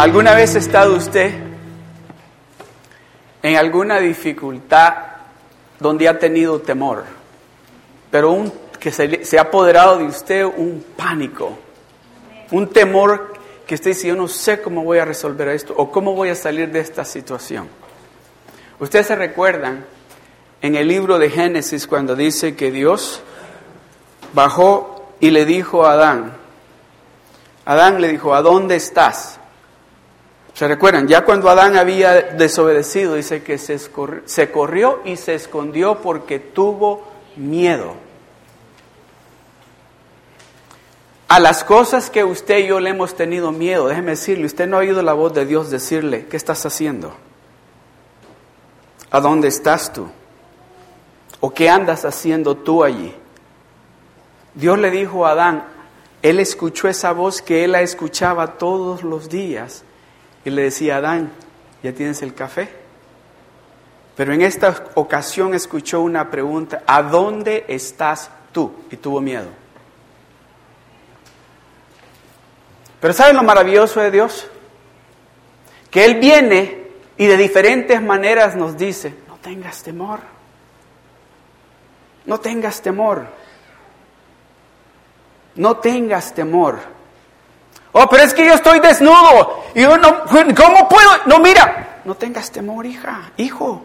¿Alguna vez ha estado usted en alguna dificultad donde ha tenido temor, pero un, que se, se ha apoderado de usted un pánico, un temor que usted dice, yo no sé cómo voy a resolver esto o cómo voy a salir de esta situación? Ustedes se recuerdan en el libro de Génesis cuando dice que Dios bajó y le dijo a Adán, Adán le dijo, ¿a dónde estás? ¿Se recuerdan? Ya cuando Adán había desobedecido, dice que se, se corrió y se escondió porque tuvo miedo. A las cosas que usted y yo le hemos tenido miedo, déjeme decirle, usted no ha oído la voz de Dios decirle, ¿qué estás haciendo? ¿A dónde estás tú? ¿O qué andas haciendo tú allí? Dios le dijo a Adán, él escuchó esa voz que él la escuchaba todos los días y le decía, Adán, ¿ya tienes el café? Pero en esta ocasión escuchó una pregunta, ¿a dónde estás tú? Y tuvo miedo. Pero ¿saben lo maravilloso de Dios? Que Él viene y de diferentes maneras nos dice, no tengas temor, no tengas temor, no tengas temor. Oh, pero es que yo estoy desnudo. Y yo no, ¿cómo puedo? No, mira, no tengas temor, hija, hijo.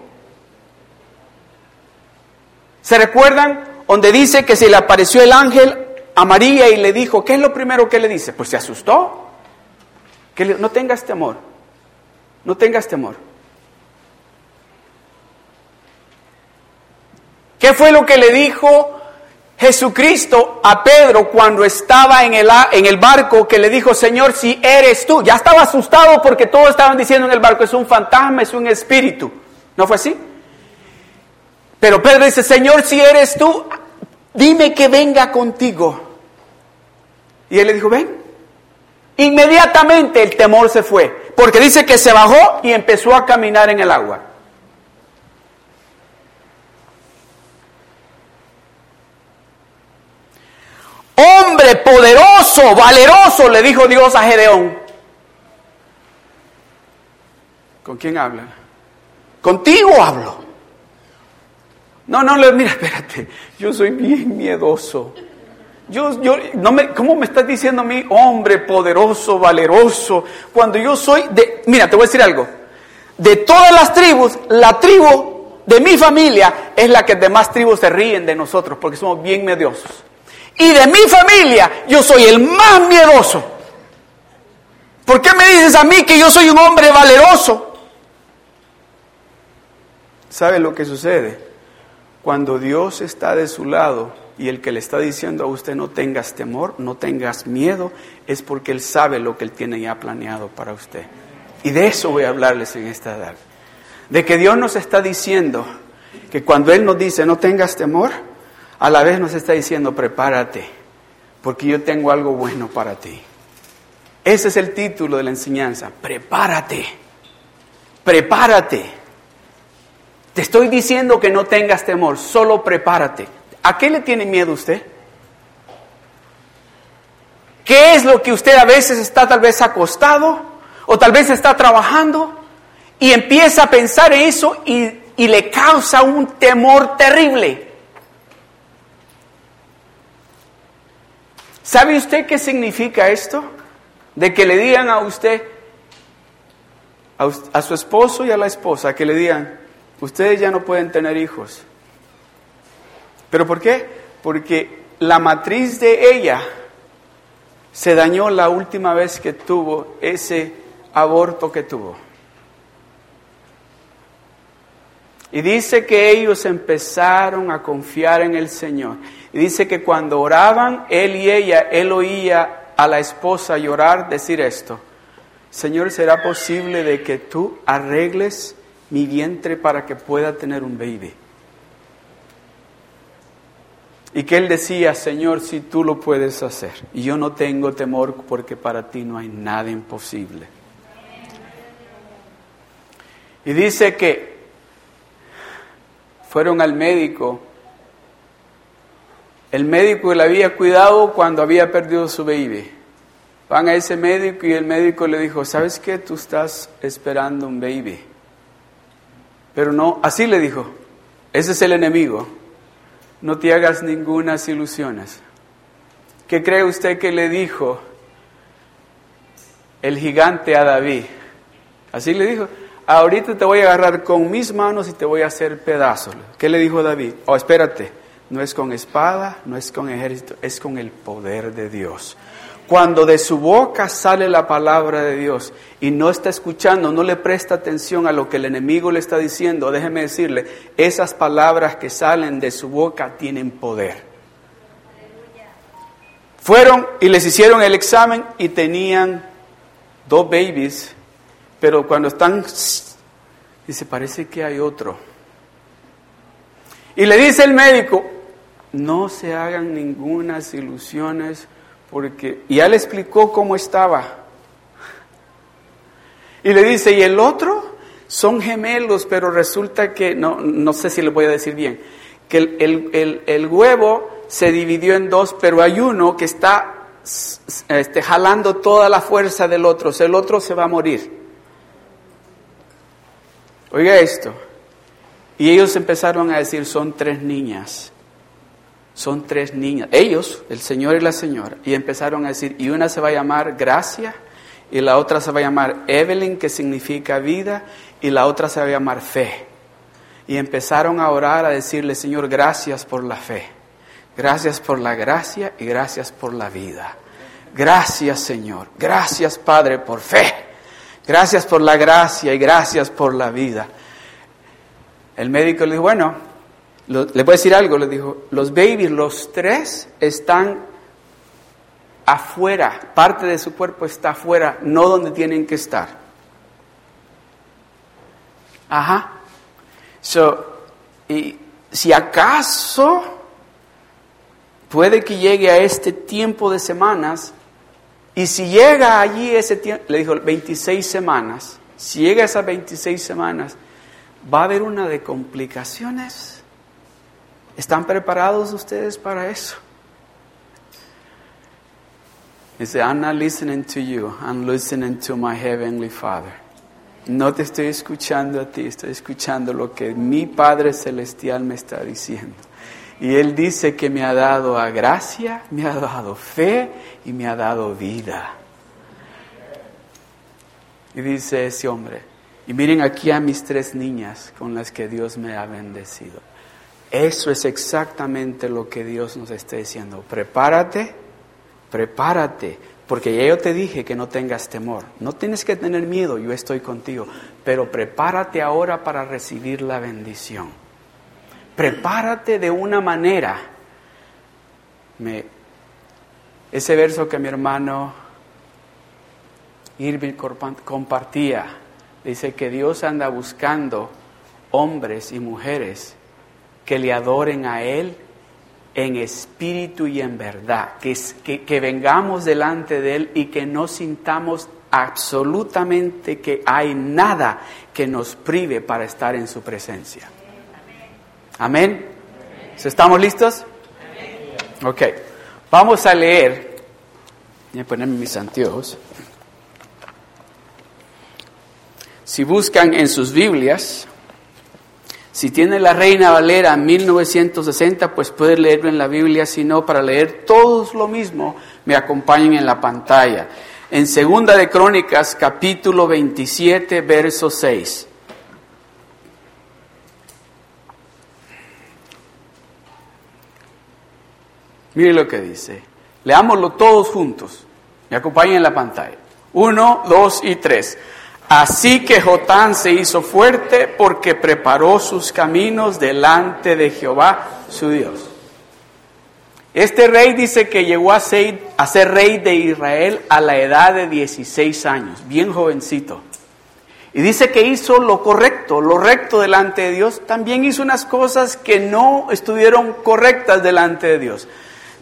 ¿Se recuerdan donde dice que se le apareció el ángel a María y le dijo, ¿qué es lo primero que le dice? Pues se asustó. Que no tengas temor, no tengas temor. ¿Qué fue lo que le dijo Jesucristo a Pedro cuando estaba en el, en el barco que le dijo, Señor, si eres tú, ya estaba asustado porque todos estaban diciendo en el barco, es un fantasma, es un espíritu. ¿No fue así? Pero Pedro dice, Señor, si eres tú, dime que venga contigo. Y él le dijo, ven. Inmediatamente el temor se fue, porque dice que se bajó y empezó a caminar en el agua. Hombre poderoso, valeroso, le dijo Dios a Gedeón. ¿Con quién habla? Contigo hablo. No, no, mira, espérate, yo soy bien miedoso. Yo, yo, no me, ¿Cómo me estás diciendo a mí, hombre poderoso, valeroso? Cuando yo soy de, mira, te voy a decir algo. De todas las tribus, la tribu de mi familia es la que demás tribus se ríen de nosotros porque somos bien mediosos. Y de mi familia yo soy el más miedoso. ¿Por qué me dices a mí que yo soy un hombre valeroso? ¿Sabe lo que sucede? Cuando Dios está de su lado y el que le está diciendo a usted no tengas temor, no tengas miedo, es porque Él sabe lo que Él tiene ya planeado para usted. Y de eso voy a hablarles en esta edad. De que Dios nos está diciendo que cuando Él nos dice no tengas temor, a la vez nos está diciendo, prepárate, porque yo tengo algo bueno para ti. Ese es el título de la enseñanza, prepárate, prepárate. Te estoy diciendo que no tengas temor, solo prepárate. ¿A qué le tiene miedo usted? ¿Qué es lo que usted a veces está tal vez acostado o tal vez está trabajando y empieza a pensar en eso y, y le causa un temor terrible? ¿Sabe usted qué significa esto? De que le digan a usted, a, su esposo y a la esposa, que le digan, ustedes ya no pueden tener hijos. ¿Pero por qué? Porque la matriz de ella se dañó la última vez que tuvo ese aborto que tuvo. Y dice que ellos empezaron a confiar en el Señor. Y dice que cuando oraban, él y ella, él oía a la esposa llorar, decir esto, Señor, ¿será posible de que tú arregles mi vientre para que pueda tener un baby? Y que él decía, Señor, si tú lo puedes hacer. Y yo no tengo temor porque para ti no hay nada imposible. Y dice que fueron al médico el médico le había cuidado cuando había perdido su baby. Van a ese médico y el médico le dijo, ¿sabes qué? Tú estás esperando un baby. Pero no, así le dijo, ese es el enemigo. No te hagas ninguna ilusiones. ¿Qué cree usted que le dijo el gigante a David? Así le dijo, ahorita te voy a agarrar con mis manos y te voy a hacer pedazos. ¿Qué le dijo David? Oh, espérate, no es con espada, no es con ejército, es con el poder de Dios. Cuando de su boca sale la palabra de Dios y no está escuchando, no le presta atención a lo que el enemigo le está diciendo, déjeme decirle, esas palabras que salen de su boca tienen poder. Fueron y les hicieron el examen y tenían dos babies, pero cuando están, dice, parece que hay otro. Y le dice el médico, no se hagan ninguna ilusiones porque ya le explicó cómo estaba. Y le dice, ¿y el otro? Son gemelos, pero resulta que, no, no sé si le voy a decir bien, que el, huevo se dividió en dos, pero hay uno que está este, jalando toda la fuerza del otro, o sea, el otro se va a morir. Oiga esto. Y ellos empezaron a decir, son tres niñas son tres niñas, ellos, el Señor y la Señora, y empezaron a decir, y una se va a llamar Gracia, y la otra se va a llamar Evelyn, que significa vida, y la otra se va a llamar Fe. Y empezaron a orar, a decirle, Señor, gracias por la fe, gracias por la gracia y gracias por la vida. Gracias, Señor, gracias, Padre, por fe, gracias por la gracia y gracias por la vida. El médico le dijo, bueno, le voy decir algo, le dijo, los babies, los tres están afuera, parte de su cuerpo está afuera, no donde tienen que estar. Ajá. So, y si acaso puede que llegue a este tiempo de semanas, y si llega allí ese tiempo, le dijo 26 semanas, si llega a esas 26 semanas, va a haber una de complicaciones ¿Están preparados ustedes para eso? Dice, I'm not listening to you, I'm listening to my heavenly Father. No te estoy escuchando a ti, estoy escuchando lo que mi Padre Celestial me está diciendo. Y Él dice que me ha dado a gracia, me ha dado fe y me ha dado vida. Y dice ese hombre, y miren aquí a mis tres niñas con las que Dios me ha bendecido. Eso es exactamente lo que Dios nos está diciendo. Prepárate, prepárate, porque ya yo te dije que no tengas temor. No tienes que tener miedo, yo estoy contigo, pero prepárate ahora para recibir la bendición. Prepárate de una manera. Ese verso que mi hermano Irving compartía, dice que Dios anda buscando hombres y mujeres que le adoren a Él en espíritu y en verdad, que, que, vengamos delante de Él y que no sintamos absolutamente que hay nada que nos prive para estar en su presencia. Amén. ¿Estamos listos? Ok. Vamos a leer. Voy a ponerme mis anteojos. Si buscan en sus Biblias, si tiene la Reina Valera 1960, pues puede leerlo en la Biblia, si no, para leer todos lo mismo, me acompañen en la pantalla. En Segunda de Crónicas, capítulo 27, verso 6. Mire lo que dice. Leámoslo todos juntos. Me acompañen en la pantalla. Uno, dos y tres. Así que Jotán se hizo fuerte porque preparó sus caminos delante de Jehová, su Dios. Este rey dice que llegó a ser, rey de Israel a la edad de 16 años, bien jovencito. Y dice que hizo lo correcto, lo recto delante de Dios. También hizo unas cosas que no estuvieron correctas delante de Dios.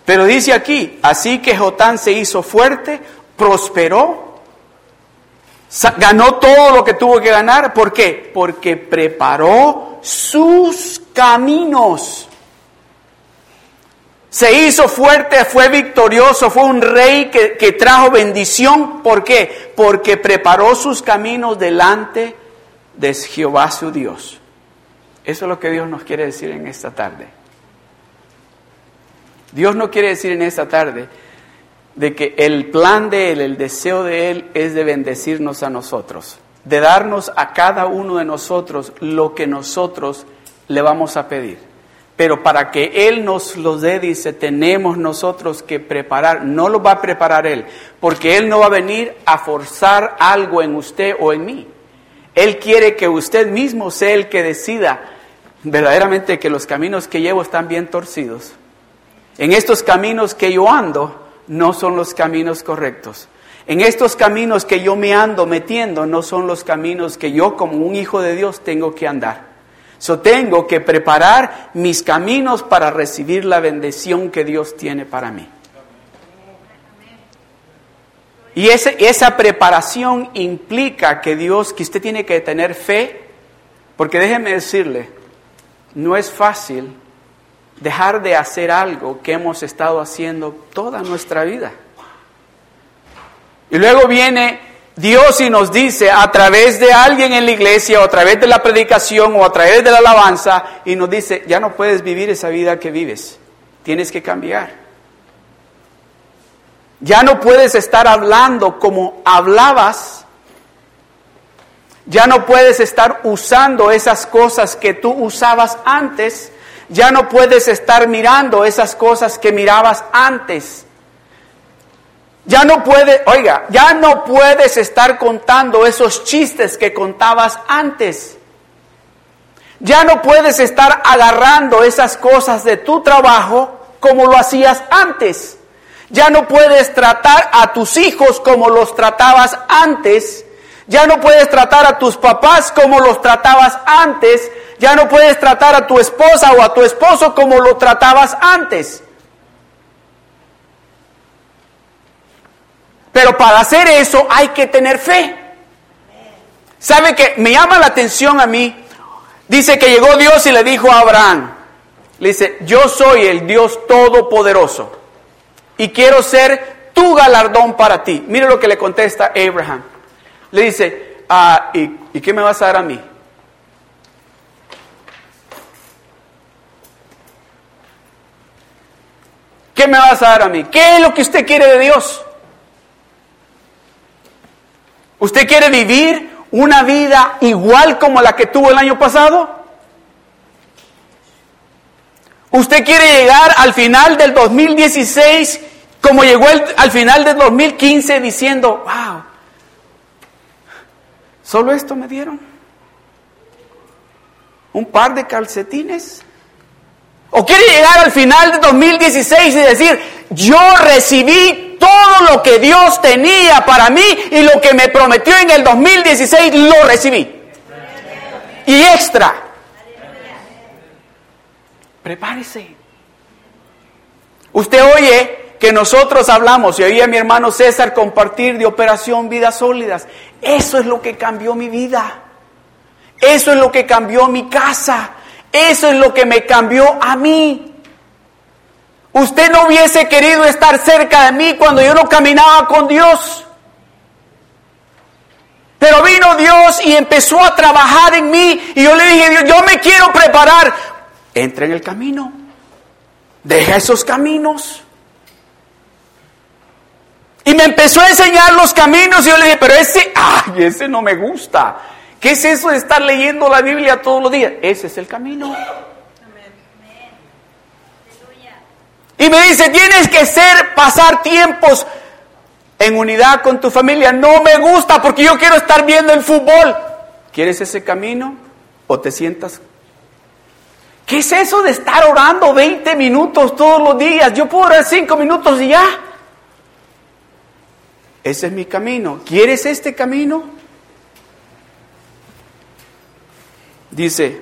Pero dice aquí, así que Jotán se hizo fuerte, prosperó Ganó todo lo que tuvo que ganar. ¿Por qué? Porque preparó sus caminos. Se hizo fuerte, fue victorioso, fue un rey que, que trajo bendición. ¿Por qué? Porque preparó sus caminos delante de Jehová su Dios. Eso es lo que Dios nos quiere decir en esta tarde. Dios no quiere decir en esta tarde de que el plan de Él, el deseo de Él es de bendecirnos a nosotros, de darnos a cada uno de nosotros lo que nosotros le vamos a pedir. Pero para que Él nos los dé, dice, tenemos nosotros que preparar. No lo va a preparar Él, porque Él no va a venir a forzar algo en usted o en mí. Él quiere que usted mismo sea el que decida verdaderamente que los caminos que llevo están bien torcidos. En estos caminos que yo ando no son los caminos correctos. En estos caminos que yo me ando metiendo no son los caminos que yo como un hijo de Dios tengo que andar. So tengo que preparar mis caminos para recibir la bendición que Dios tiene para mí. Y esa preparación implica que Dios, que usted tiene que tener fe, porque déjeme decirle, no es fácil dejar de hacer algo que hemos estado haciendo toda nuestra vida. Y luego viene Dios y nos dice a través de alguien en la iglesia o a través de la predicación o a través de la alabanza y nos dice, ya no puedes vivir esa vida que vives, tienes que cambiar. Ya no puedes estar hablando como hablabas, ya no puedes estar usando esas cosas que tú usabas antes, ya no puedes estar mirando esas cosas que mirabas antes. Ya no puede, oiga, ya no puedes estar contando esos chistes que contabas antes. Ya no puedes estar agarrando esas cosas de tu trabajo como lo hacías antes. Ya no puedes tratar a tus hijos como los tratabas antes. Ya no puedes tratar a tus papás como los tratabas antes. Ya no puedes tratar a tu esposa o a tu esposo como lo tratabas antes. Pero para hacer eso hay que tener fe. ¿Sabe que me llama la atención a mí? Dice que llegó Dios y le dijo a Abraham, le dice, yo soy el Dios todopoderoso y quiero ser tu galardón para ti. Mire lo que le contesta Abraham. Le dice, ah, ¿y, ¿y qué me vas a dar a mí? ¿Qué me vas a dar a mí? ¿Qué es lo que usted quiere de Dios? ¿Usted quiere vivir una vida igual como la que tuvo el año pasado? ¿Usted quiere llegar al final del 2016 como llegó al final del 2015 diciendo, wow, solo esto me dieron? ¿Un par de calcetines? ¿O quiere llegar al final del 2016 y decir, yo recibí todo lo que Dios tenía para mí y lo que me prometió en el 2016 lo recibí. Y extra. Prepárese. Usted oye que nosotros hablamos, y oía a mi hermano César compartir de Operación Vidas Sólidas. Eso es lo que cambió mi vida. Eso es lo que cambió mi casa. Eso es lo que me cambió a mí. Usted no hubiese querido estar cerca de mí cuando yo no caminaba con Dios. Pero vino Dios y empezó a trabajar en mí y yo le dije, Dios, yo me quiero preparar. Entra en el camino. Deja esos caminos. Y me empezó a enseñar los caminos y yo le dije, pero ese, ay, ese no me gusta. ¿Qué es eso de estar leyendo la Biblia todos los días? Ese es el camino. Y me dice, tienes que ser, pasar tiempos en unidad con tu familia. No me gusta porque yo quiero estar viendo el fútbol. ¿Quieres ese camino o te sientas? ¿Qué es eso de estar orando 20 minutos todos los días? Yo puedo orar 5 minutos y ya. Ese es mi camino. ¿Quieres este camino? Dice,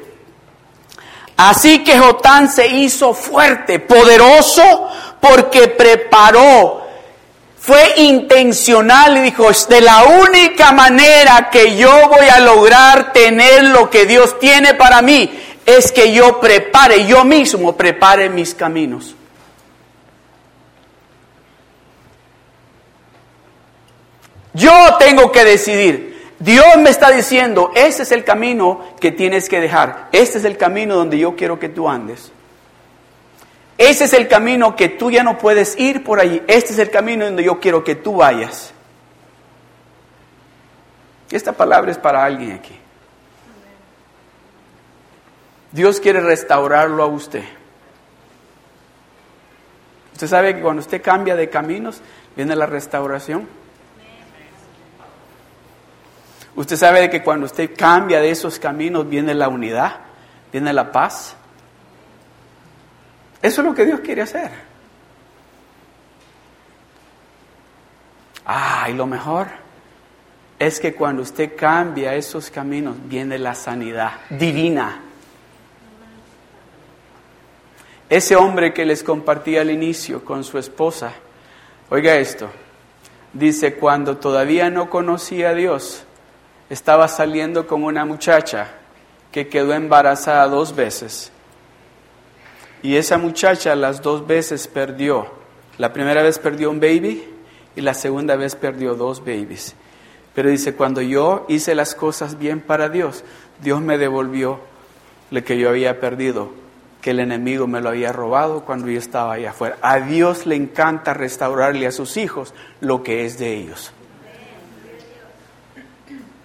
así que Jotán se hizo fuerte, poderoso, porque preparó, fue intencional y dijo, de la única manera que yo voy a lograr tener lo que Dios tiene para mí, es que yo prepare, yo mismo prepare mis caminos. Yo tengo que decidir Dios me está diciendo, ese es el camino que tienes que dejar. Este es el camino donde yo quiero que tú andes. Ese es el camino que tú ya no puedes ir por allí. Este es el camino donde yo quiero que tú vayas. Esta palabra es para alguien aquí. Dios quiere restaurarlo a usted. Usted sabe que cuando usted cambia de caminos, viene la restauración. Usted sabe que cuando usted cambia de esos caminos, viene la unidad, viene la paz. Eso es lo que Dios quiere hacer. Ah, y lo mejor es que cuando usted cambia esos caminos, viene la sanidad divina. Ese hombre que les compartía al inicio con su esposa, oiga esto, dice, cuando todavía no conocía a Dios, estaba saliendo con una muchacha que quedó embarazada dos veces. Y esa muchacha las dos veces perdió. La primera vez perdió un baby y la segunda vez perdió dos babies. Pero dice, cuando yo hice las cosas bien para Dios, Dios me devolvió lo que yo había perdido, que el enemigo me lo había robado cuando yo estaba allá afuera. A Dios le encanta restaurarle a sus hijos lo que es de ellos,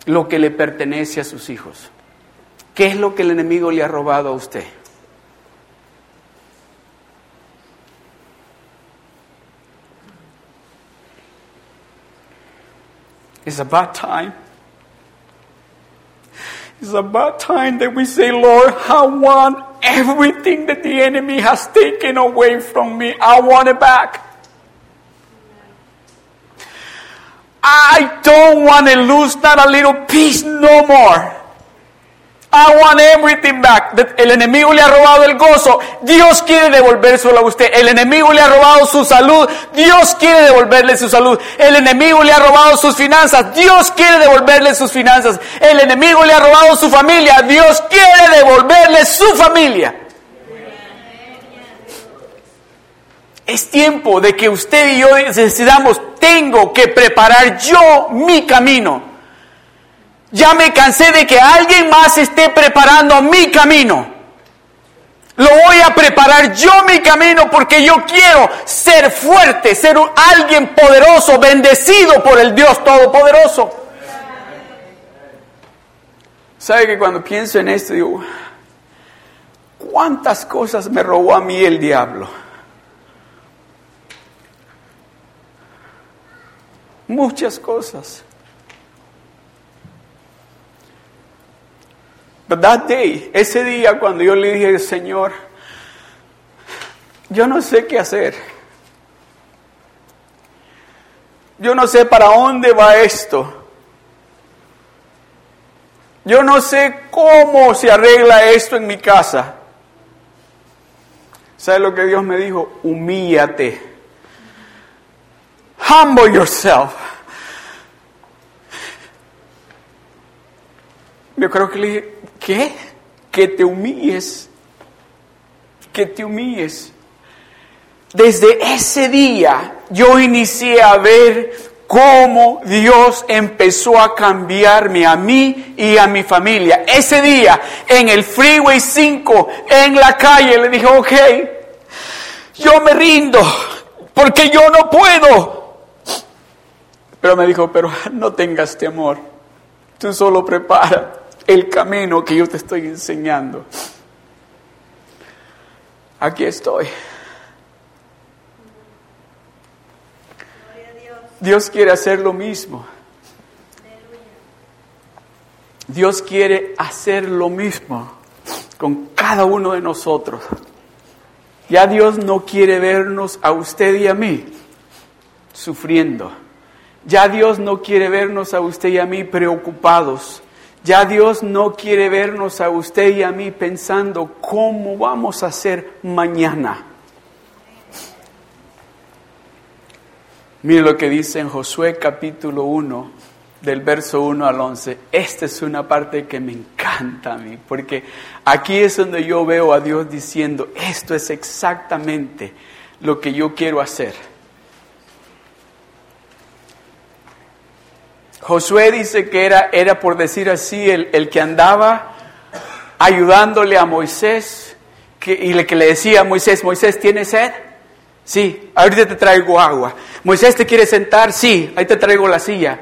lo que le pertenece a sus hijos. ¿Qué es lo que el enemigo le ha robado a usted? It's about time. It's about time that we say, Lord, I want everything that the enemy has taken away from me. I want it back. I don't want to lose not a little piece no more. I want everything back. El enemigo le ha robado el gozo. Dios quiere devolvérselo a usted. El enemigo le ha robado su salud. Dios quiere devolverle su salud. El enemigo le ha robado sus finanzas. Dios quiere devolverle sus finanzas. El enemigo le ha robado su familia. Dios quiere devolverle su familia. Es tiempo de que usted y yo decidamos, tengo que preparar yo mi camino. Ya me cansé de que alguien más esté preparando mi camino. Lo voy a preparar yo mi camino porque yo quiero ser fuerte, ser alguien poderoso, bendecido por el Dios Todopoderoso. ¿Sabe que cuando pienso en esto digo, cuántas cosas me robó a mí el diablo? Muchas cosas. But that day, ese día cuando yo le dije, Señor, yo no sé qué hacer. Yo no sé para dónde va esto. Yo no sé cómo se arregla esto en mi casa. ¿Sabe lo que Dios me dijo? Humíllate. Humble yourself. Yo creo que le dije, ¿qué? Que te humilles. Que te humilles. Desde ese día yo inicié a ver cómo Dios empezó a cambiarme a mí y a mi familia. Ese día en el Freeway 5, en la calle, le dije, ok, yo me rindo porque yo no puedo. Pero me dijo, pero no tengas temor, tú solo prepara el camino que yo te estoy enseñando. Aquí estoy. Dios quiere hacer lo mismo. Dios quiere hacer lo mismo con cada uno de nosotros. Ya Dios no quiere vernos a usted y a mí sufriendo. Ya Dios no quiere vernos a usted y a mí preocupados. Ya Dios no quiere vernos a usted y a mí pensando cómo vamos a hacer mañana. Mire lo que dice en Josué capítulo 1, del verso 1 al 11. Esta es una parte que me encanta a mí, porque aquí es donde yo veo a Dios diciendo, esto es exactamente lo que yo quiero hacer. Josué dice que era, era por decir así, el, el que andaba ayudándole a Moisés y le, que le decía a Moisés, Moisés, ¿tienes sed? Sí, ahorita te traigo agua. Moisés, ¿te quiere sentar? Sí, ahí te traigo la silla.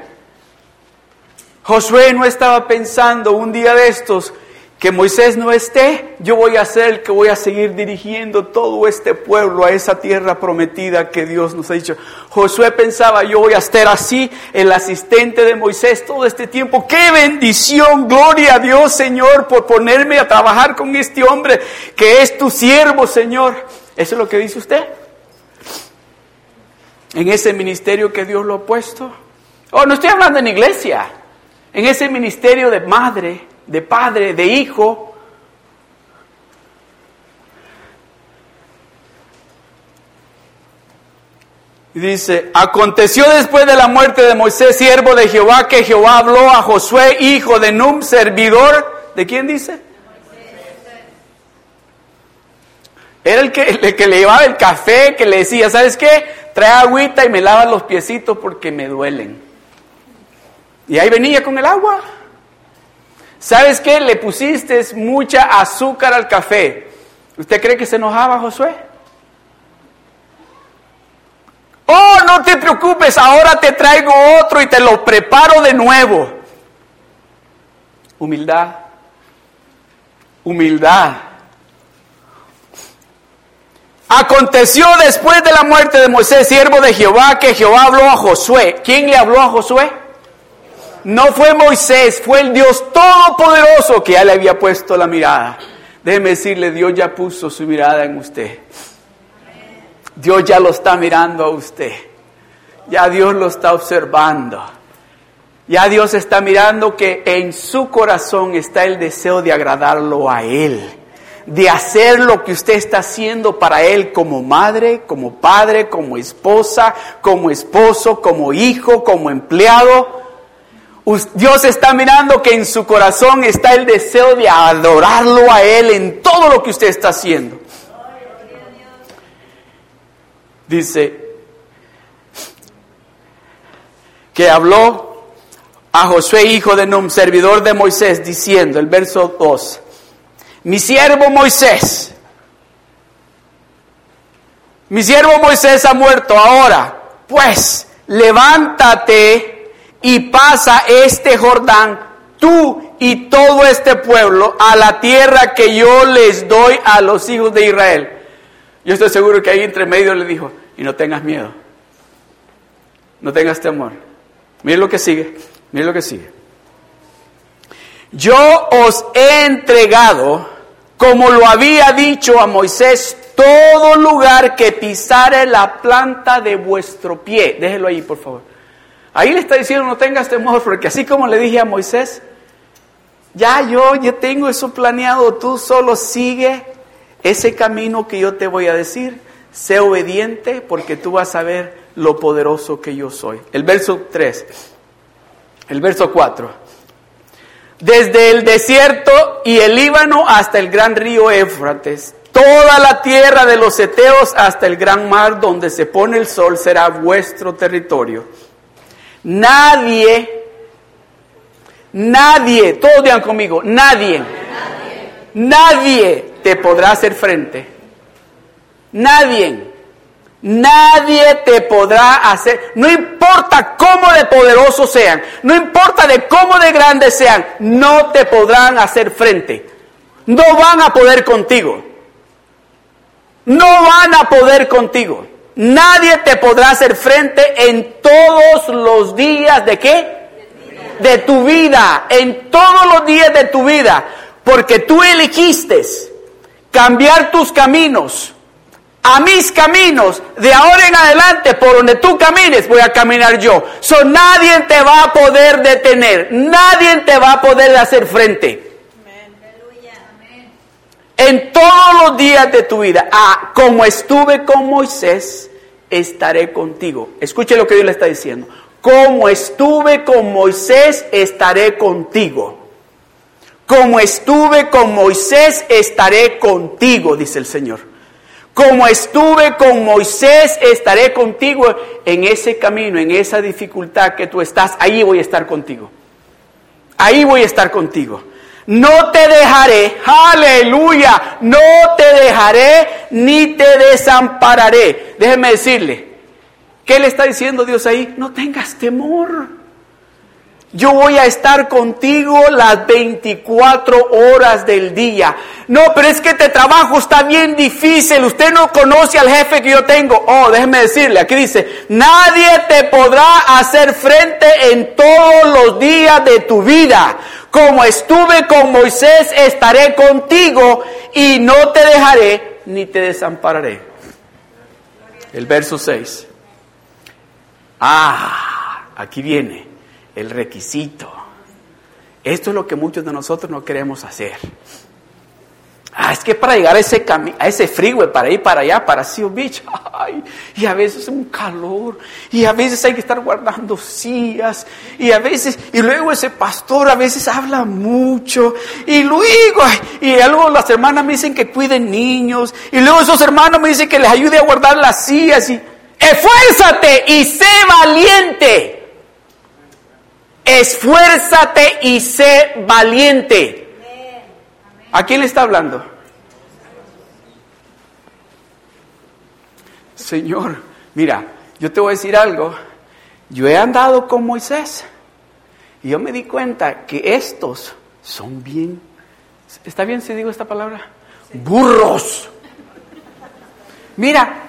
Josué no estaba pensando un día de estos que Moisés no esté, yo voy a ser el que voy a seguir dirigiendo todo este pueblo a esa tierra prometida que Dios nos ha dicho. Josué pensaba, yo voy a estar así, el asistente de Moisés todo este tiempo. ¡Qué bendición! Gloria a Dios, Señor, por ponerme a trabajar con este hombre que es tu siervo, Señor. ¿Eso es lo que dice usted? En ese ministerio que Dios lo ha puesto. Oh, no estoy hablando en iglesia. En ese ministerio de madre, de padre, de hijo. Dice, aconteció después de la muerte de Moisés, siervo de Jehová, que Jehová habló a Josué, hijo de Num, servidor. ¿De quién dice? Era el que, el que le llevaba el café, que le decía, ¿sabes qué? Trae agüita y me lava los piecitos porque me duelen. Y ahí venía con el agua. ¿Sabes qué? Le pusiste mucha azúcar al café. ¿Usted cree que se enojaba Josué? Oh, no te preocupes, ahora te traigo otro y te lo preparo de nuevo. Humildad. Humildad. Aconteció después de la muerte de Moisés, siervo de Jehová, que Jehová habló a Josué. ¿Quién le habló a Josué? No fue Moisés, fue el Dios todopoderoso que ya le había puesto la mirada. Déjeme decirle, Dios ya puso su mirada en usted. Dios ya lo está mirando a usted. Ya Dios lo está observando. Ya Dios está mirando que en su corazón está el deseo de agradarlo a Él. De hacer lo que usted está haciendo para Él como madre, como padre, como esposa, como esposo, como hijo, como empleado. Dios está mirando que en su corazón está el deseo de adorarlo a Él en todo lo que usted está haciendo. Dice que habló a Josué, hijo de Num, servidor de Moisés, diciendo, el verso 2, mi siervo Moisés, mi siervo Moisés ha muerto ahora, pues levántate y pasa este Jordán, tú y todo este pueblo, a la tierra que yo les doy a los hijos de Israel. Yo estoy seguro que ahí entre medio le dijo, y no tengas miedo, no tengas temor. Mire lo que sigue, mire lo que sigue. Yo os he entregado, como lo había dicho a Moisés, todo lugar que pisare la planta de vuestro pie. Déjelo ahí, por favor. Ahí le está diciendo, no tengas temor, porque así como le dije a Moisés, ya yo ya tengo eso planeado, tú solo sigue ese camino que yo te voy a decir, sé obediente porque tú vas a ver lo poderoso que yo soy. El verso 3, el verso 4. Desde el desierto y el Líbano hasta el gran río Éufrates, toda la tierra de los Eteos hasta el gran mar donde se pone el sol será vuestro territorio Nadie, nadie, todos digan conmigo, nadie, nadie te podrá hacer frente. Nadie. Nadie te podrá hacer, no importa cómo de poderosos sean, no importa de cómo de grandes sean, no te podrán hacer frente. No van a poder contigo. No van a poder contigo. Nadie te podrá hacer frente en todos los días de qué? De tu vida, en todos los días de tu vida, porque tú elegiste cambiar tus caminos a mis caminos, de ahora en adelante, por donde tú camines, voy a caminar yo. So nadie te va a poder detener, nadie te va a poder hacer frente en todos los días de tu vida. Ah, como estuve con Moisés, estaré contigo. Escuche lo que Dios le está diciendo. Como estuve con Moisés, estaré contigo. Como estuve con Moisés, estaré contigo, dice el Señor. Como estuve con Moisés, estaré contigo en ese camino, en esa dificultad que tú estás. Ahí voy a estar contigo. Ahí voy a estar contigo. No te dejaré, aleluya, no te dejaré ni te desampararé. Déjeme decirle, ¿qué le está diciendo Dios ahí? No tengas temor. Yo voy a estar contigo las 24 horas del día. No, pero es que este trabajo está bien difícil. Usted no conoce al jefe que yo tengo. Oh, déjeme decirle, aquí dice, nadie te podrá hacer frente en todos los días de tu vida. Como estuve con Moisés, estaré contigo y no te dejaré ni te desampararé. El verso 6. Ah, aquí viene el requisito. Esto es lo que muchos de nosotros no queremos hacer. Ah, es que para llegar a ese a ese freeway, para ir para allá, para Seal Beach, ay, y a veces es un calor, y a veces hay que estar guardando sillas, y a veces, y luego ese pastor a veces habla mucho, y luego, y luego las hermanas me dicen que cuiden niños, y luego esos hermanos me dicen que les ayude a guardar las sillas, y esfuérzate y sé valiente. Esfuérzate y sé valiente. ¿A quién le está hablando? Señor, mira, yo te voy a decir algo. Yo he andado con Moisés y yo me di cuenta que estos son bien, ¿está bien si digo esta palabra? Burros. Mira,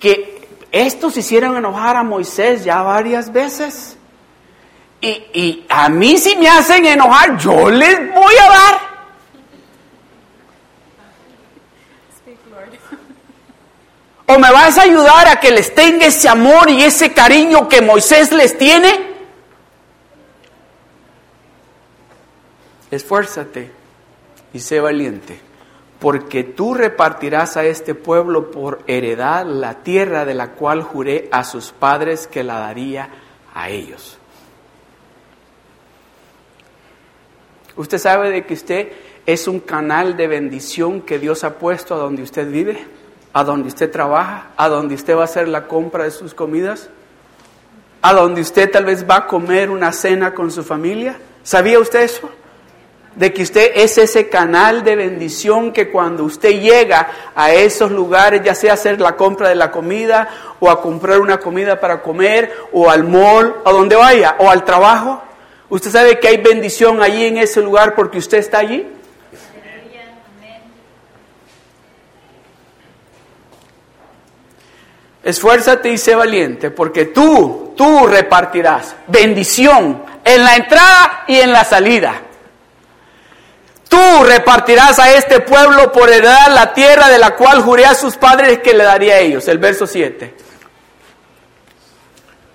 que estos hicieron enojar a Moisés ya varias veces. Y, y a mí si me hacen enojar, yo les voy a dar. ¿O me vas a ayudar a que les tenga ese amor y ese cariño que Moisés les tiene? Esfuérzate y sé valiente, porque tú repartirás a este pueblo por heredad la tierra de la cual juré a sus padres que la daría a ellos. ¿Usted sabe de que usted es un canal de bendición que Dios ha puesto a donde usted vive, a donde usted trabaja, a donde usted va a hacer la compra de sus comidas, a donde usted tal vez va a comer una cena con su familia? ¿Sabía usted eso? de que usted es ese canal de bendición que cuando usted llega a esos lugares, ya sea hacer la compra de la comida o a comprar una comida para comer o al mall, a donde vaya, o al trabajo, ¿Usted sabe que hay bendición allí en ese lugar porque usted está allí? Esfuérzate y sé valiente, porque tú, tú repartirás bendición en la entrada y en la salida. Tú repartirás a este pueblo por heredad la tierra de la cual juré a sus padres que le daría a ellos. El verso 7.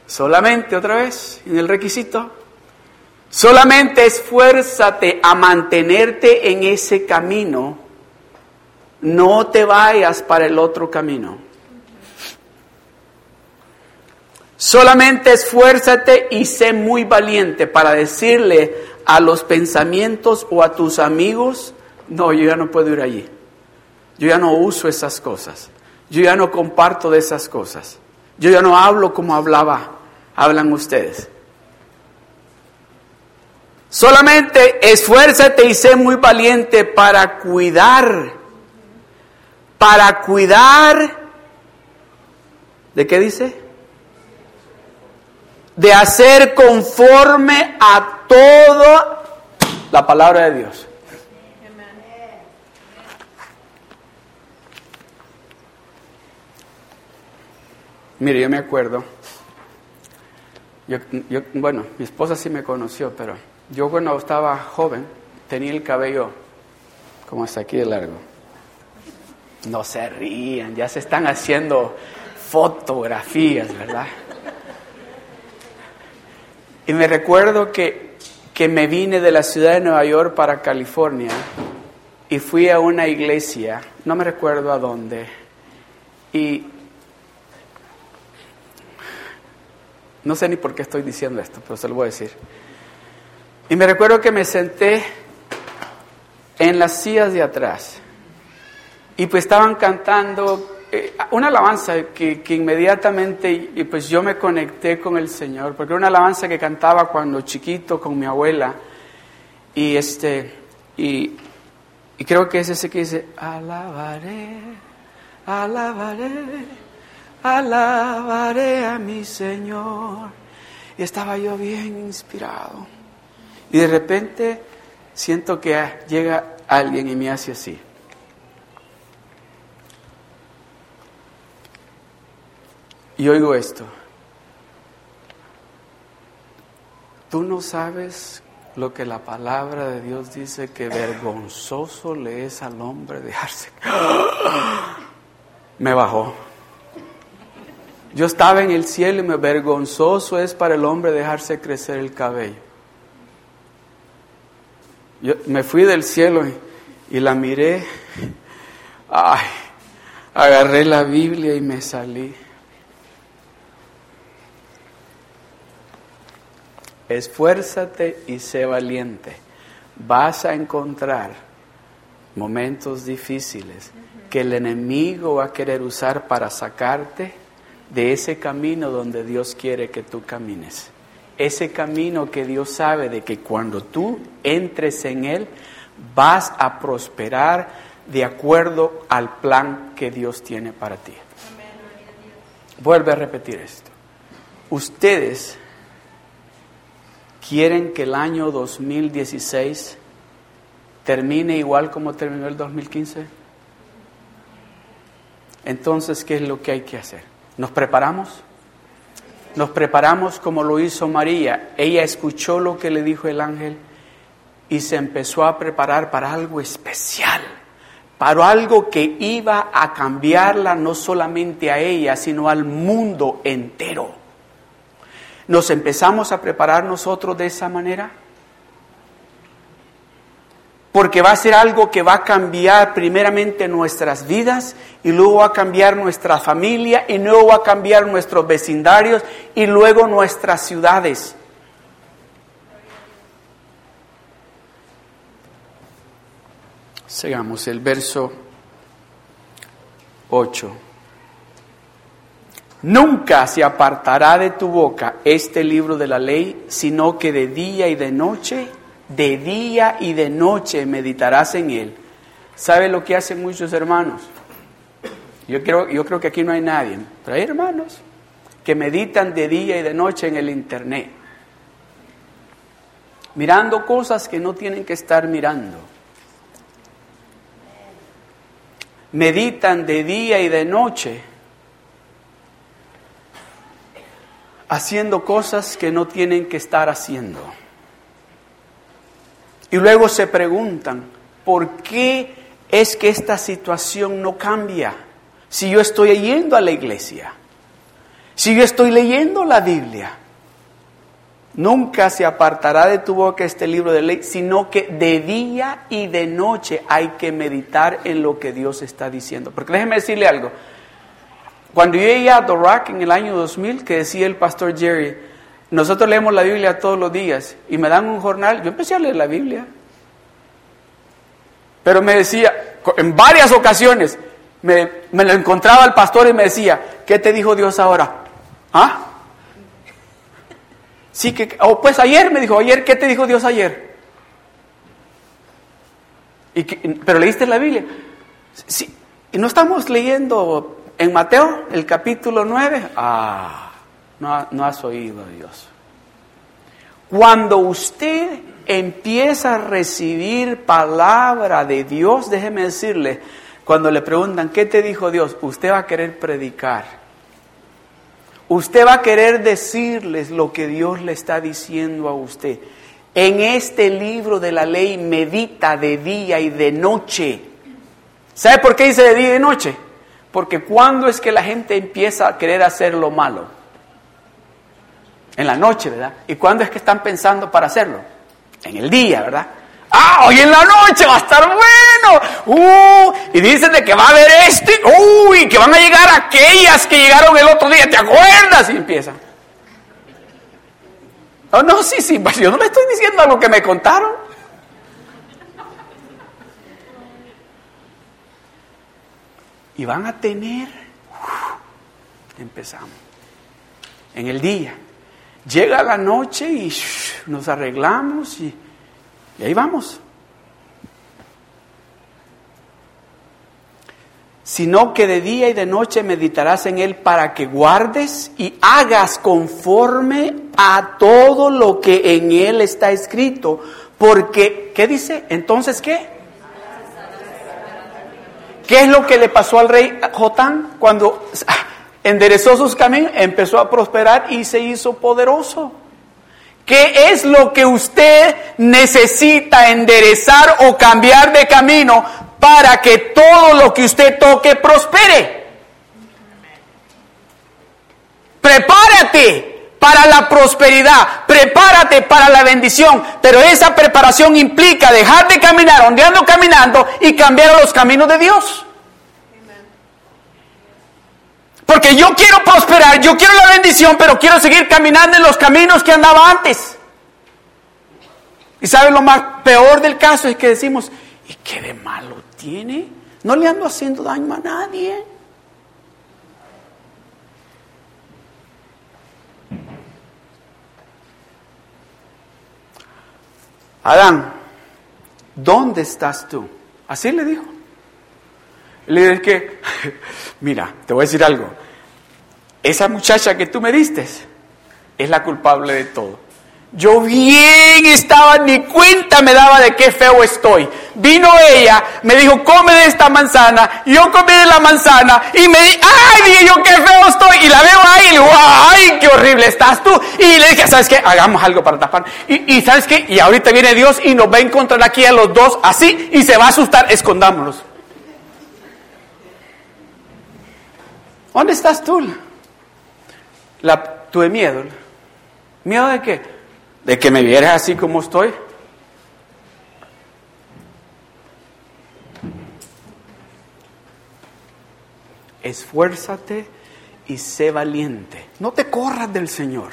Solamente otra vez en el requisito. Solamente esfuérzate a mantenerte en ese camino. No te vayas para el otro camino. Solamente esfuérzate y sé muy valiente para decirle a los pensamientos o a tus amigos, no, yo ya no puedo ir allí. Yo ya no uso esas cosas. Yo ya no comparto de esas cosas. Yo ya no hablo como hablaba, hablan ustedes. Solamente esfuérzate y sé muy valiente para cuidar, para cuidar, ¿de qué dice? De hacer conforme a toda la palabra de Dios. Mire, yo me acuerdo, yo, bueno, mi esposa sí me conoció, pero yo cuando estaba joven tenía el cabello como hasta aquí de largo. No se rían, ya se están haciendo fotografías, ¿verdad? Y me recuerdo que, que me vine de la ciudad de Nueva York para California y fui a una iglesia, no me recuerdo a dónde, y no sé ni por qué estoy diciendo esto, pero se lo voy a decir. Y me recuerdo que me senté en las sillas de atrás. Y pues estaban cantando eh, una alabanza que, que, inmediatamente, y pues yo me conecté con el Señor, porque era una alabanza que cantaba cuando chiquito con mi abuela. Y este, y, y creo que es ese que dice, alabaré, alabaré, alabaré a mi Señor. Y estaba yo bien inspirado. Y de repente siento que llega alguien y me hace así. Y oigo esto. Tú no sabes lo que la palabra de Dios dice que vergonzoso le es al hombre dejarse. Me bajó. Yo estaba en el cielo y me vergonzoso es para el hombre dejarse crecer el cabello. Yo me fui del cielo y, y la miré. Ay, agarré la Biblia y me salí. Esfuérzate y sé valiente. Vas a encontrar momentos difíciles que el enemigo va a querer usar para sacarte de ese camino donde Dios quiere que tú camines. Ese camino que Dios sabe de que cuando tú entres en él vas a prosperar de acuerdo al plan que Dios tiene para ti. Vuelve a repetir esto. Ustedes quieren que el año 2016 termine igual como terminó el 2015? Entonces, ¿qué es lo que hay que hacer? ¿Nos preparamos? Nos preparamos como lo hizo María. Ella escuchó lo que le dijo el ángel y se empezó a preparar para algo especial, para algo que iba a cambiarla no solamente a ella, sino al mundo entero. ¿Nos empezamos a preparar nosotros de esa manera? Porque va a ser algo que va a cambiar primeramente nuestras vidas y luego va a cambiar nuestra familia y luego va a cambiar nuestros vecindarios y luego nuestras ciudades. Sigamos el verso 8. Nunca se apartará de tu boca este libro de la ley, sino que de día y de noche, de día y de noche meditarás en él. ¿Sabe lo que hacen muchos hermanos? Yo creo, yo creo que aquí no hay nadie, pero hay hermanos que meditan de día y de noche en el Internet, mirando cosas que no tienen que estar mirando. Meditan de día y de noche haciendo cosas que no tienen que estar haciendo. Y luego se preguntan, ¿por qué es que esta situación no cambia? Si yo estoy yendo a la iglesia, si yo estoy leyendo la Biblia, nunca se apartará de tu boca este libro de ley, sino que de día y de noche hay que meditar en lo que Dios está diciendo. Porque déjeme decirle algo, cuando yo llegué a Dorak en el año 2000, que decía el pastor Jerry, nosotros leemos la Biblia todos los días y me dan un jornal, yo empecé a leer la Biblia. Pero me decía, en varias ocasiones, me, lo encontraba el pastor y me decía, ¿qué te dijo Dios ahora? ¿Ah? Sí, que, oh, pues ayer me dijo, ayer, ¿qué te dijo Dios ayer? Y pero leíste la Biblia. Sí, y no estamos leyendo en Mateo, el capítulo 9, ah, no, no has oído Dios. Cuando usted empieza a recibir palabra de Dios, déjeme decirle, cuando le preguntan, ¿qué te dijo Dios? Usted va a querer predicar. Usted va a querer decirles lo que Dios le está diciendo a usted. En este libro de la ley medita de día y de noche. ¿Sabe por qué dice de día y de noche? Porque cuando es que la gente empieza a querer hacer lo malo? En la noche, ¿verdad? ¿Y cuándo es que están pensando para hacerlo? En el día, ¿verdad? Ah, hoy en la noche va a estar bueno. Uh, y dicen de que va a haber este. Uy, que van a llegar aquellas que llegaron el otro día. ¿Te acuerdas? Y empiezan. Oh, no, sí, sí. Pues yo no le estoy diciendo lo que me contaron. Y van a tener, empezamos, en el día. Llega la noche y nos arreglamos y, y ahí vamos. sino que de día y de noche meditarás en él para que guardes y hagas conforme a todo lo que en él está escrito. Porque, ¿qué dice? Entonces, ¿qué? ¿Qué es lo que le pasó al rey Jotán cuando enderezó sus caminos? Empezó a prosperar y se hizo poderoso. ¿Qué es lo que usted necesita enderezar o cambiar de camino para que todo lo que usted toque prospere. Prepárate para la prosperidad, prepárate para la bendición, pero esa preparación implica dejar de caminar donde ando caminando y cambiar los caminos de Dios. Porque yo quiero prosperar, yo quiero la bendición, pero quiero seguir caminando en los caminos que andaba antes. Y saben lo más peor del caso es que decimos, ¿y qué de malo tiene. No le ando haciendo daño a nadie. Adán, ¿dónde estás tú? Así le dijo. Le dije que, mira, te voy a decir algo. Esa muchacha que tú me diste es la culpable de todo. Yo bien estaba, ni cuenta me daba de qué feo estoy. Vino ella, me dijo, come de esta manzana. Yo comí de la manzana y me di, ay, dije yo, qué feo estoy. Y la veo ahí y le digo, ay, qué horrible estás tú. Y le dije, ¿sabes qué? Hagamos algo para tapar. Y, y ¿sabes qué? Y ahorita viene Dios y nos va a encontrar aquí a los dos así y se va a asustar. Escondámonos. ¿Dónde estás tú? La, tuve miedo. ¿Miedo de qué? De que me vieras así como estoy. Esfuérzate y sé valiente. No te corras del Señor.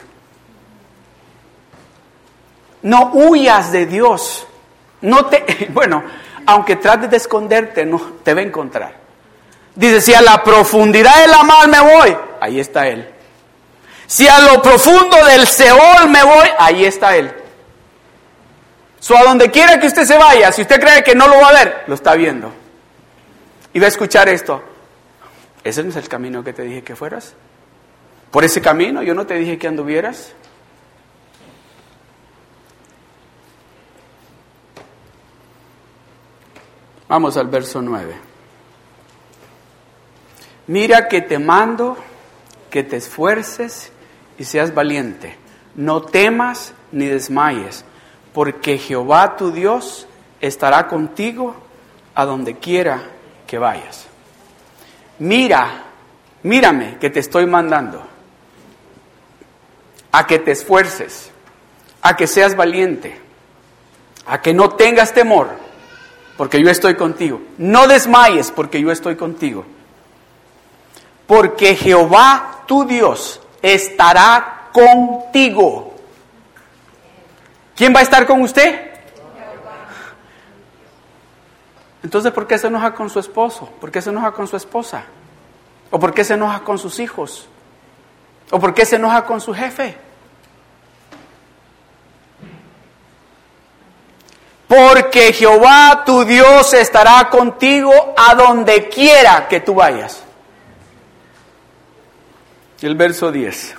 No huyas de Dios. No te, bueno, aunque trates de esconderte, no te va a encontrar. Dice, si a la profundidad de la me voy, ahí está Él. Si a lo profundo del Seol me voy, ahí está Él. So, a donde quiera que usted se vaya, si usted cree que no lo va a ver, lo está viendo. Y va a escuchar esto. Ese no es el camino que te dije que fueras. Por ese camino yo no te dije que anduvieras. Vamos al verso 9. Mira que te mando que te esfuerces y seas valiente. No temas ni desmayes, porque Jehová tu Dios estará contigo a donde quiera que vayas. Mira, mírame que te estoy mandando a que te esfuerces, a que seas valiente, a que no tengas temor, porque yo estoy contigo. No desmayes, porque yo estoy contigo. Porque Jehová tu Dios estará contigo. ¿Quién va a estar con usted? Entonces, ¿por qué se enoja con su esposo? ¿Por qué se enoja con su esposa? ¿O por qué se enoja con sus hijos? ¿O por qué se enoja con su jefe? Porque Jehová tu Dios estará contigo a donde quiera que tú vayas. El verso 10.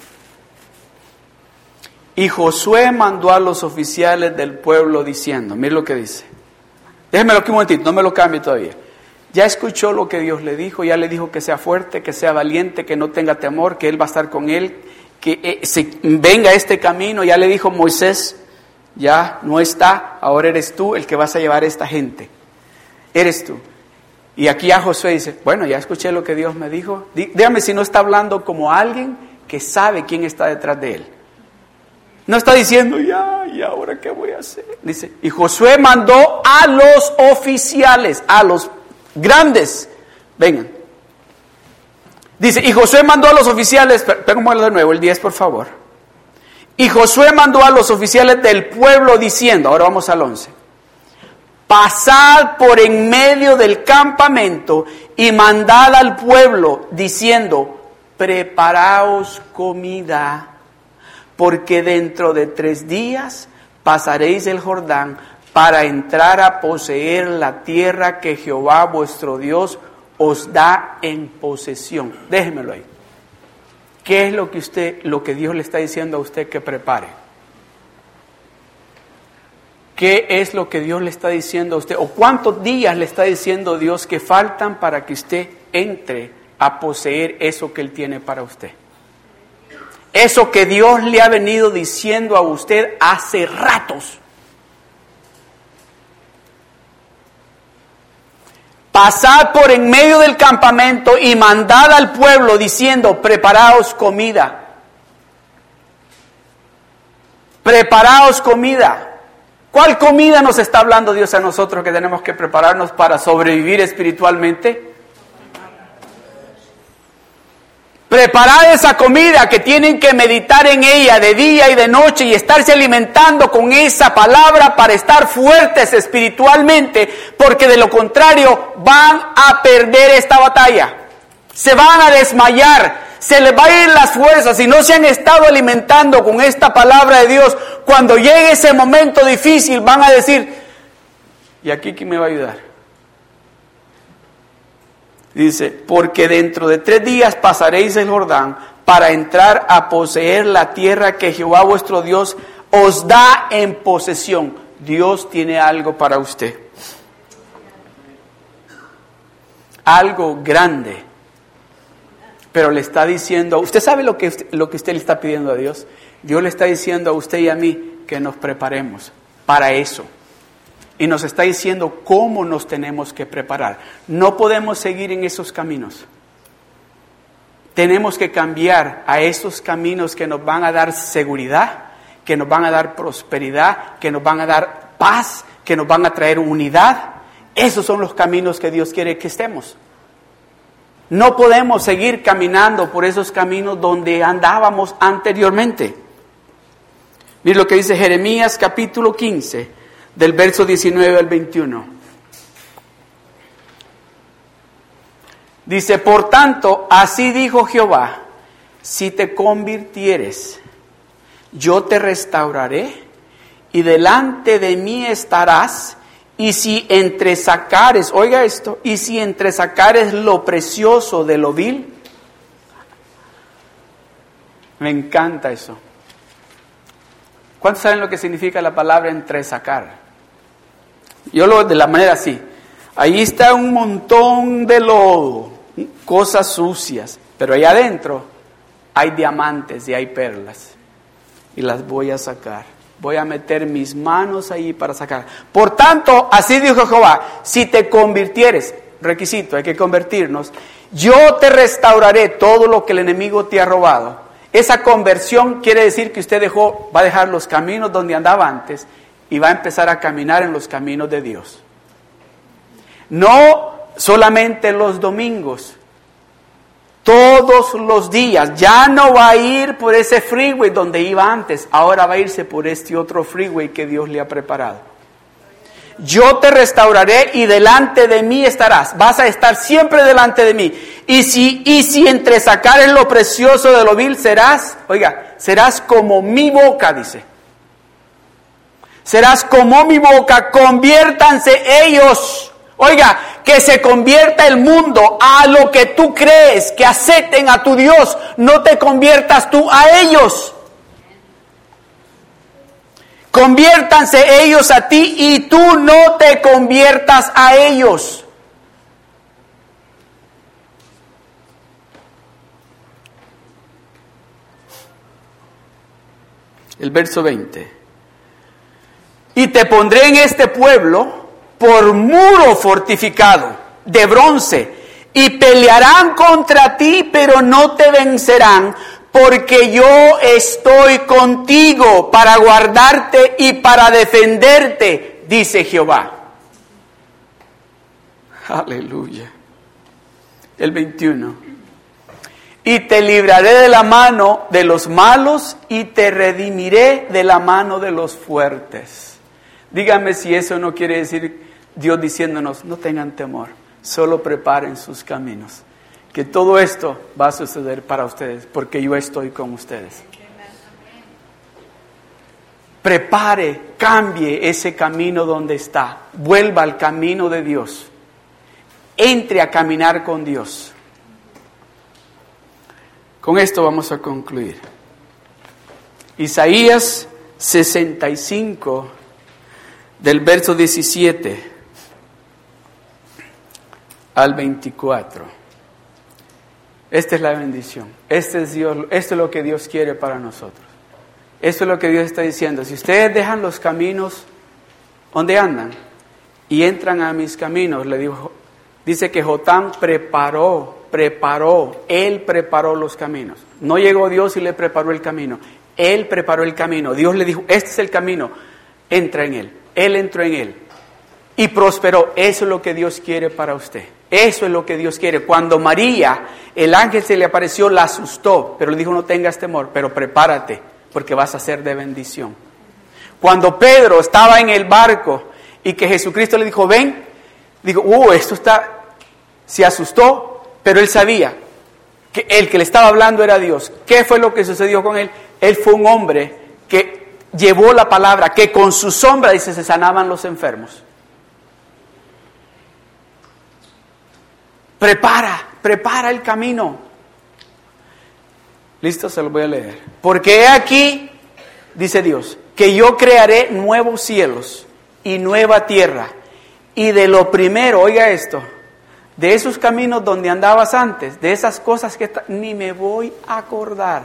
Y Josué mandó a los oficiales del pueblo diciendo, mire lo que dice. Déjemelo aquí un momentito, no me lo cambie todavía. Ya escuchó lo que Dios le dijo, ya le dijo que sea fuerte, que sea valiente, que no tenga temor, que Él va a estar con él, que eh, se venga este camino. Ya le dijo Moisés, ya no está, ahora eres tú el que vas a llevar a esta gente. Eres tú. Y aquí a Josué dice, bueno, ya escuché lo que Dios me dijo. Dígame si no está hablando como alguien que sabe quién está detrás de él. No está diciendo, ya, ¿y ahora qué voy a hacer? Dice, y Josué mandó a los oficiales, a los grandes, vengan. Dice, y Josué mandó a los oficiales, pégamelo de nuevo, el 10 por favor. Y Josué mandó a los oficiales del pueblo diciendo, ahora vamos al 11 pasad por en medio del campamento y mandad al pueblo diciendo, preparaos comida, porque dentro de tres días pasaréis el Jordán para entrar a poseer la tierra que Jehová vuestro Dios os da en posesión. Déjemelo ahí. ¿Qué es lo que usted, lo que Dios le está diciendo a usted que prepare? ¿Qué es lo que Dios le está diciendo a usted? ¿O cuántos días le está diciendo Dios que faltan para que usted entre a poseer eso que Él tiene para usted? Eso que Dios le ha venido diciendo a usted hace ratos. Pasad por en medio del campamento y mandad al pueblo diciendo, preparaos comida. Preparaos comida. ¿Cuál comida nos está hablando Dios a nosotros que tenemos que prepararnos para sobrevivir espiritualmente? Preparad esa comida que tienen que meditar en ella de día y de noche y estarse alimentando con esa palabra para estar fuertes espiritualmente, porque de lo contrario van a perder esta batalla. Se van a desmayar, se les va a ir las fuerzas si no se han estado alimentando con esta palabra de Dios. Cuando llegue ese momento difícil van a decir, ¿y aquí quién me va a ayudar? Dice, porque dentro de tres días pasaréis el Jordán para entrar a poseer la tierra que Jehová vuestro Dios os da en posesión. Dios tiene algo para usted. Algo grande. Pero le está diciendo, ¿usted sabe lo que, lo que usted le está pidiendo a Dios? Dios le está diciendo a usted y a mí que nos preparemos para eso y nos está diciendo cómo nos tenemos que preparar. No podemos seguir en esos caminos. Tenemos que cambiar a esos caminos que nos van a dar seguridad, que nos van a dar prosperidad, que nos van a dar paz, que nos van a traer unidad. Esos son los caminos que Dios quiere que estemos. No podemos seguir caminando por esos caminos donde andábamos anteriormente. Mire lo que dice Jeremías capítulo 15, del verso 19 al 21. Dice, por tanto, así dijo Jehová, si te convirtieres, yo te restauraré y delante de mí estarás, y si entresacares, oiga esto, y si entresacares lo precioso de lo vil, me encanta eso. ¿Cuántos saben lo que significa la palabra entresacar? Yo lo de la manera así. Ahí está un montón de lodo, cosas sucias, pero ahí adentro hay diamantes y hay perlas. Y las voy a sacar. Voy a meter mis manos ahí para sacar. Por tanto, así dijo Jehová, si te convirtieres, requisito, hay que convertirnos, yo te restauraré todo lo que el enemigo te ha robado. Esa conversión quiere decir que usted dejó, va a dejar los caminos donde andaba antes y va a empezar a caminar en los caminos de Dios. No solamente los domingos, todos los días. Ya no va a ir por ese freeway donde iba antes, ahora va a irse por este otro freeway que Dios le ha preparado. Yo te restauraré y delante de mí estarás. Vas a estar siempre delante de mí. Y si, y si entre sacares lo precioso de lo vil serás, oiga, serás como mi boca, dice serás como mi boca, conviértanse ellos. Oiga, que se convierta el mundo a lo que tú crees, que acepten a tu Dios, no te conviertas tú a ellos. Conviértanse ellos a ti y tú no te conviertas a ellos. El verso 20 y te pondré en este pueblo por muro fortificado de bronce y pelearán contra ti, pero no te vencerán, porque yo estoy contigo para guardarte y para defenderte, dice Jehová. Aleluya. El 21. Y te libraré de la mano de los malos y te redimiré de la mano de los fuertes. Dígame si eso no quiere decir Dios diciéndonos, no tengan temor, Solo preparen sus caminos. Que todo esto va a suceder para ustedes, porque yo estoy con ustedes. Prepare, cambie ese camino donde está. Vuelva al camino de Dios. Entre a caminar con Dios. Con esto vamos a concluir. Isaías 65, del verso 17 al 24. Esta es la bendición. Este es, Dios, esto es lo que Dios quiere para nosotros. Esto es lo que Dios está diciendo. Si ustedes dejan los caminos donde andan y entran a mis caminos, le dijo, dice que Jotán preparó, preparó, él preparó los caminos. No llegó Dios y le preparó el camino. Él preparó el camino. Dios le dijo, este es el camino, entra en él. Él entró en él y prosperó. Eso es lo que Dios quiere para usted. Eso es lo que Dios quiere. Cuando María, el ángel se le apareció, la asustó, pero le dijo, no tengas temor, pero prepárate, porque vas a ser de bendición. Cuando Pedro estaba en el barco y que Jesucristo le dijo, ven, digo, uh, esto está, se asustó, pero él sabía que el que le estaba hablando era Dios. ¿Qué fue lo que sucedió con él? Él fue un hombre que llevó la palabra, que con su sombra, dice, se sanaban los enfermos. Prepara, prepara el camino. Listo, se lo voy a leer. Porque he aquí, dice Dios, que yo crearé nuevos cielos y nueva tierra. Y de lo primero, oiga esto, de esos caminos donde andabas antes, de esas cosas que ni me voy a acordar.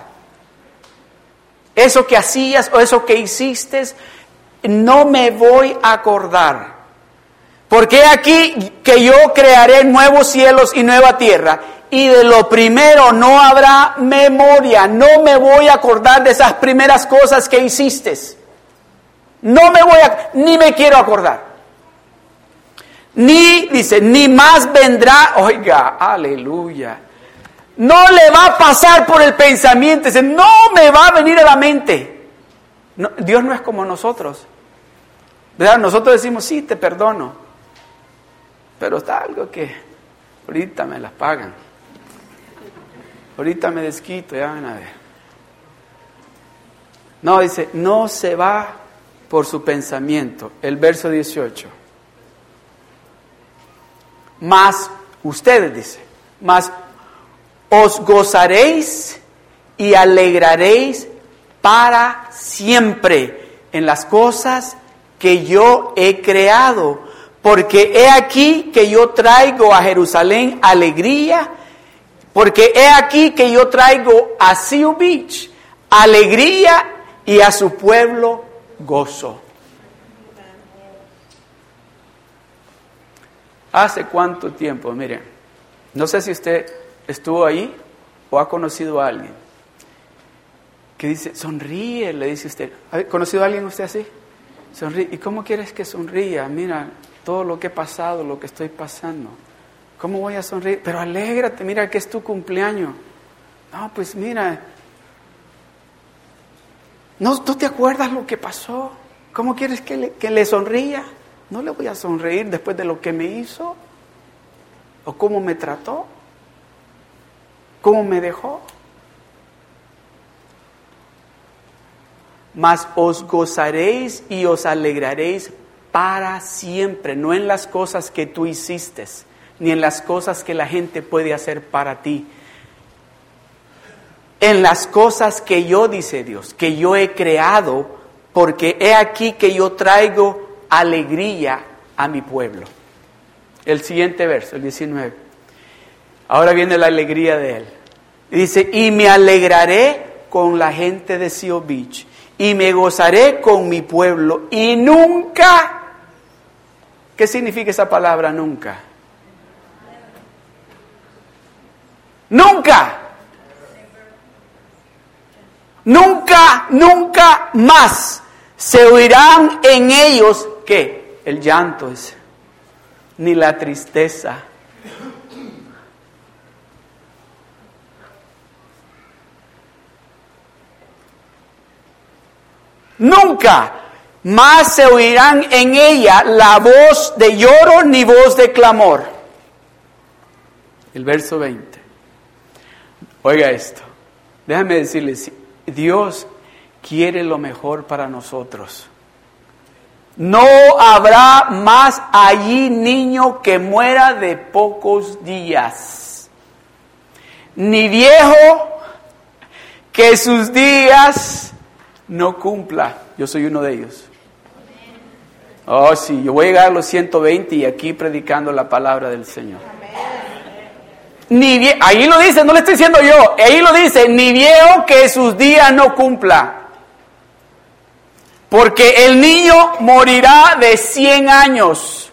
Eso que hacías o eso que hiciste, no me voy a acordar. Porque aquí que yo crearé nuevos cielos y nueva tierra. Y de lo primero no habrá memoria. No me voy a acordar de esas primeras cosas que hiciste. No me voy a, ni me quiero acordar. Ni, dice, ni más vendrá, oiga, aleluya. No le va a pasar por el pensamiento, dice, no me va a venir a la mente. Dios no es como nosotros. ¿Verdad? Nosotros decimos, sí, te perdono. Pero está algo que ahorita me las pagan. Ahorita me desquito, ya van a ver. No, dice, no se va por su pensamiento. El verso 18. Más, ustedes dice, más os gozaréis y alegraréis para siempre en las cosas que yo he creado porque he aquí que yo traigo a Jerusalén alegría, porque he aquí que yo traigo a Seal Beach alegría y a su pueblo gozo. ¿Hace cuánto tiempo? Miren, no sé si usted estuvo ahí o ha conocido a alguien que dice, sonríe, le dice usted. ¿Ha conocido a alguien usted así? Sonríe. ¿Y cómo quieres que sonría? Mira, todo lo que he pasado, lo que estoy pasando. ¿Cómo voy a sonreír? Pero alégrate, mira que es tu cumpleaños. No, pues mira, ¿no tú te acuerdas lo que pasó? ¿Cómo quieres que le, que le sonría? No le voy a sonreír después de lo que me hizo o cómo me trató, cómo me dejó. Mas os gozaréis y os alegraréis para siempre, no en las cosas que tú hiciste, ni en las cosas que la gente puede hacer para ti. En las cosas que yo, dice Dios, que yo he creado, porque he aquí que yo traigo alegría a mi pueblo. El siguiente verso, el 19. Ahora viene la alegría de él. dice, y me alegraré con la gente de Sio Beach, y me gozaré con mi pueblo, y nunca ¿Qué significa esa palabra nunca? Nunca. Nunca, nunca más se oirán en ellos que el llanto es, ni la tristeza. Nunca más se oirán en ella la voz de lloro ni voz de clamor. el verso 20. Oiga esto, déjame decirles, Dios quiere lo mejor para nosotros. No habrá más allí niño que muera de pocos días, ni viejo que sus días no cumpla. Yo soy uno de ellos. Oh, sí, yo voy a llegar a los 120 y aquí predicando la palabra del Señor. Ni ahí lo dice, no le estoy diciendo yo, ahí lo dice, ni viejo que sus días no cumpla. Porque el niño morirá de 100 años.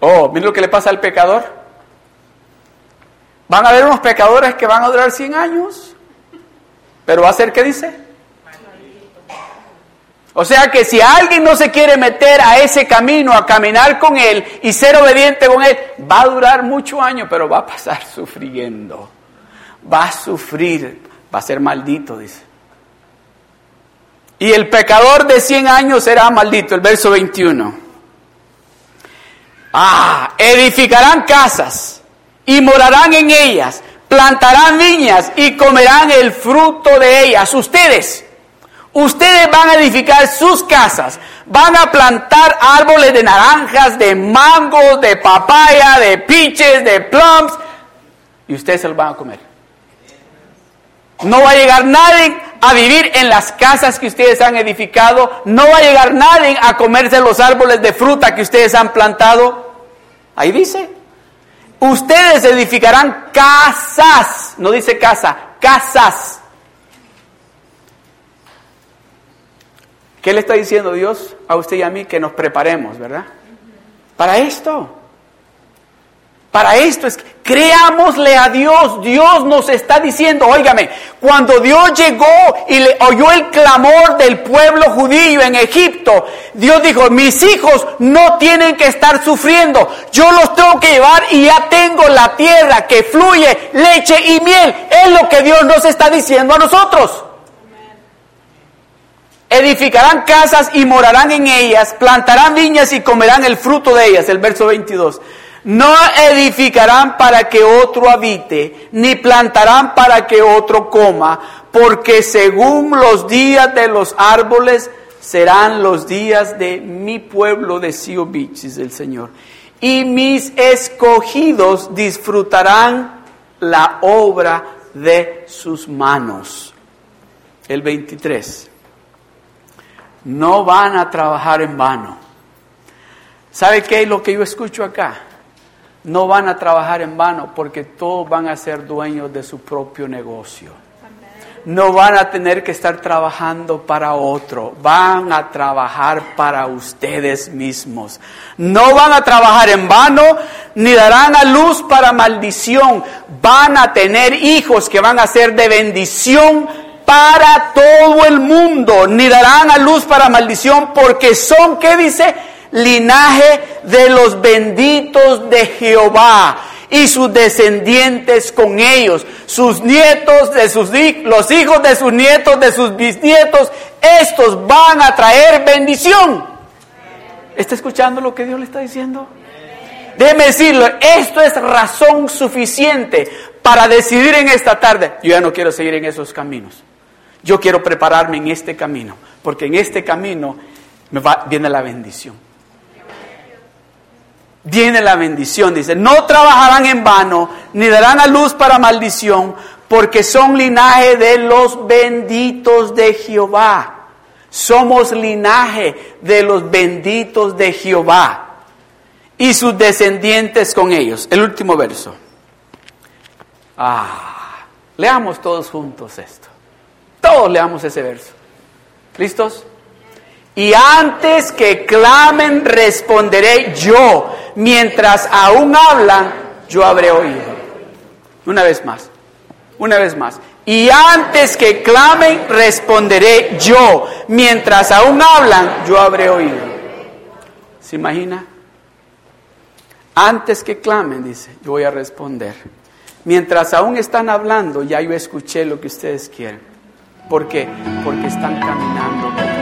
Oh, miren lo que le pasa al pecador. Van a haber unos pecadores que van a durar 100 años. Pero va a ser, ¿qué dice? O sea que si alguien no se quiere meter a ese camino, a caminar con Él y ser obediente con Él, va a durar muchos años, pero va a pasar sufriendo. Va a sufrir, va a ser maldito, dice. Y el pecador de 100 años será maldito, el verso 21. Ah, edificarán casas y morarán en ellas, plantarán viñas y comerán el fruto de ellas. Ustedes, ustedes van a edificar sus casas, van a plantar árboles de naranjas, de mangos, de papaya, de piches, de plums, y ustedes se los van a comer. No va a llegar nadie a vivir en las casas que ustedes han edificado. No va a llegar nadie a comerse los árboles de fruta que ustedes han plantado. Ahí dice. Ustedes edificarán casas. No dice casa, casas. ¿Qué le está diciendo Dios a usted y a mí? Que nos preparemos, ¿verdad? Para esto. Para esto es, creámosle a Dios. Dios nos está diciendo, óigame, cuando Dios llegó y le oyó el clamor del pueblo judío en Egipto, Dios dijo, mis hijos no tienen que estar sufriendo. Yo los tengo que llevar y ya tengo la tierra que fluye leche y miel. Es lo que Dios nos está diciendo a nosotros. Edificarán casas y morarán en ellas, plantarán viñas y comerán el fruto de ellas. El verso 22. No edificarán para que otro habite, ni plantarán para que otro coma, porque según los días de los árboles serán los días de mi pueblo de Beach, dice el Señor. Y mis escogidos disfrutarán la obra de sus manos. El 23. No van a trabajar en vano. ¿Sabe qué es lo que yo escucho acá? no van a trabajar en vano porque todos van a ser dueños de su propio negocio. No van a tener que estar trabajando para otro, van a trabajar para ustedes mismos. No van a trabajar en vano, ni darán a luz para maldición. Van a tener hijos que van a ser de bendición para todo el mundo, ni darán a luz para maldición porque son, ¿qué dice? linaje de los benditos de Jehová y sus descendientes con ellos, sus nietos de sus los hijos de sus nietos de sus bisnietos, estos van a traer bendición. ¿Está escuchando lo que Dios le está diciendo? Déjeme decirlo, esto es razón suficiente para decidir en esta tarde, yo ya no quiero seguir en esos caminos. Yo quiero prepararme en este camino, porque en este camino viene la bendición viene la bendición. Dice, no trabajarán en vano, ni darán a luz para maldición, porque son linaje de los benditos de Jehová. Somos linaje de los benditos de Jehová y sus descendientes con ellos. El último verso. Ah, leamos todos juntos esto. Todos leamos ese verso. ¿Listos? Y antes que clamen, responderé yo. Mientras aún hablan, yo habré oído. Una vez más, una vez más. Y antes que clamen, responderé yo. Mientras aún hablan, yo habré oído. ¿Se imagina? Antes que clamen, dice, yo voy a responder. Mientras aún están hablando, ya yo escuché lo que ustedes quieren. ¿Por qué? Porque están caminando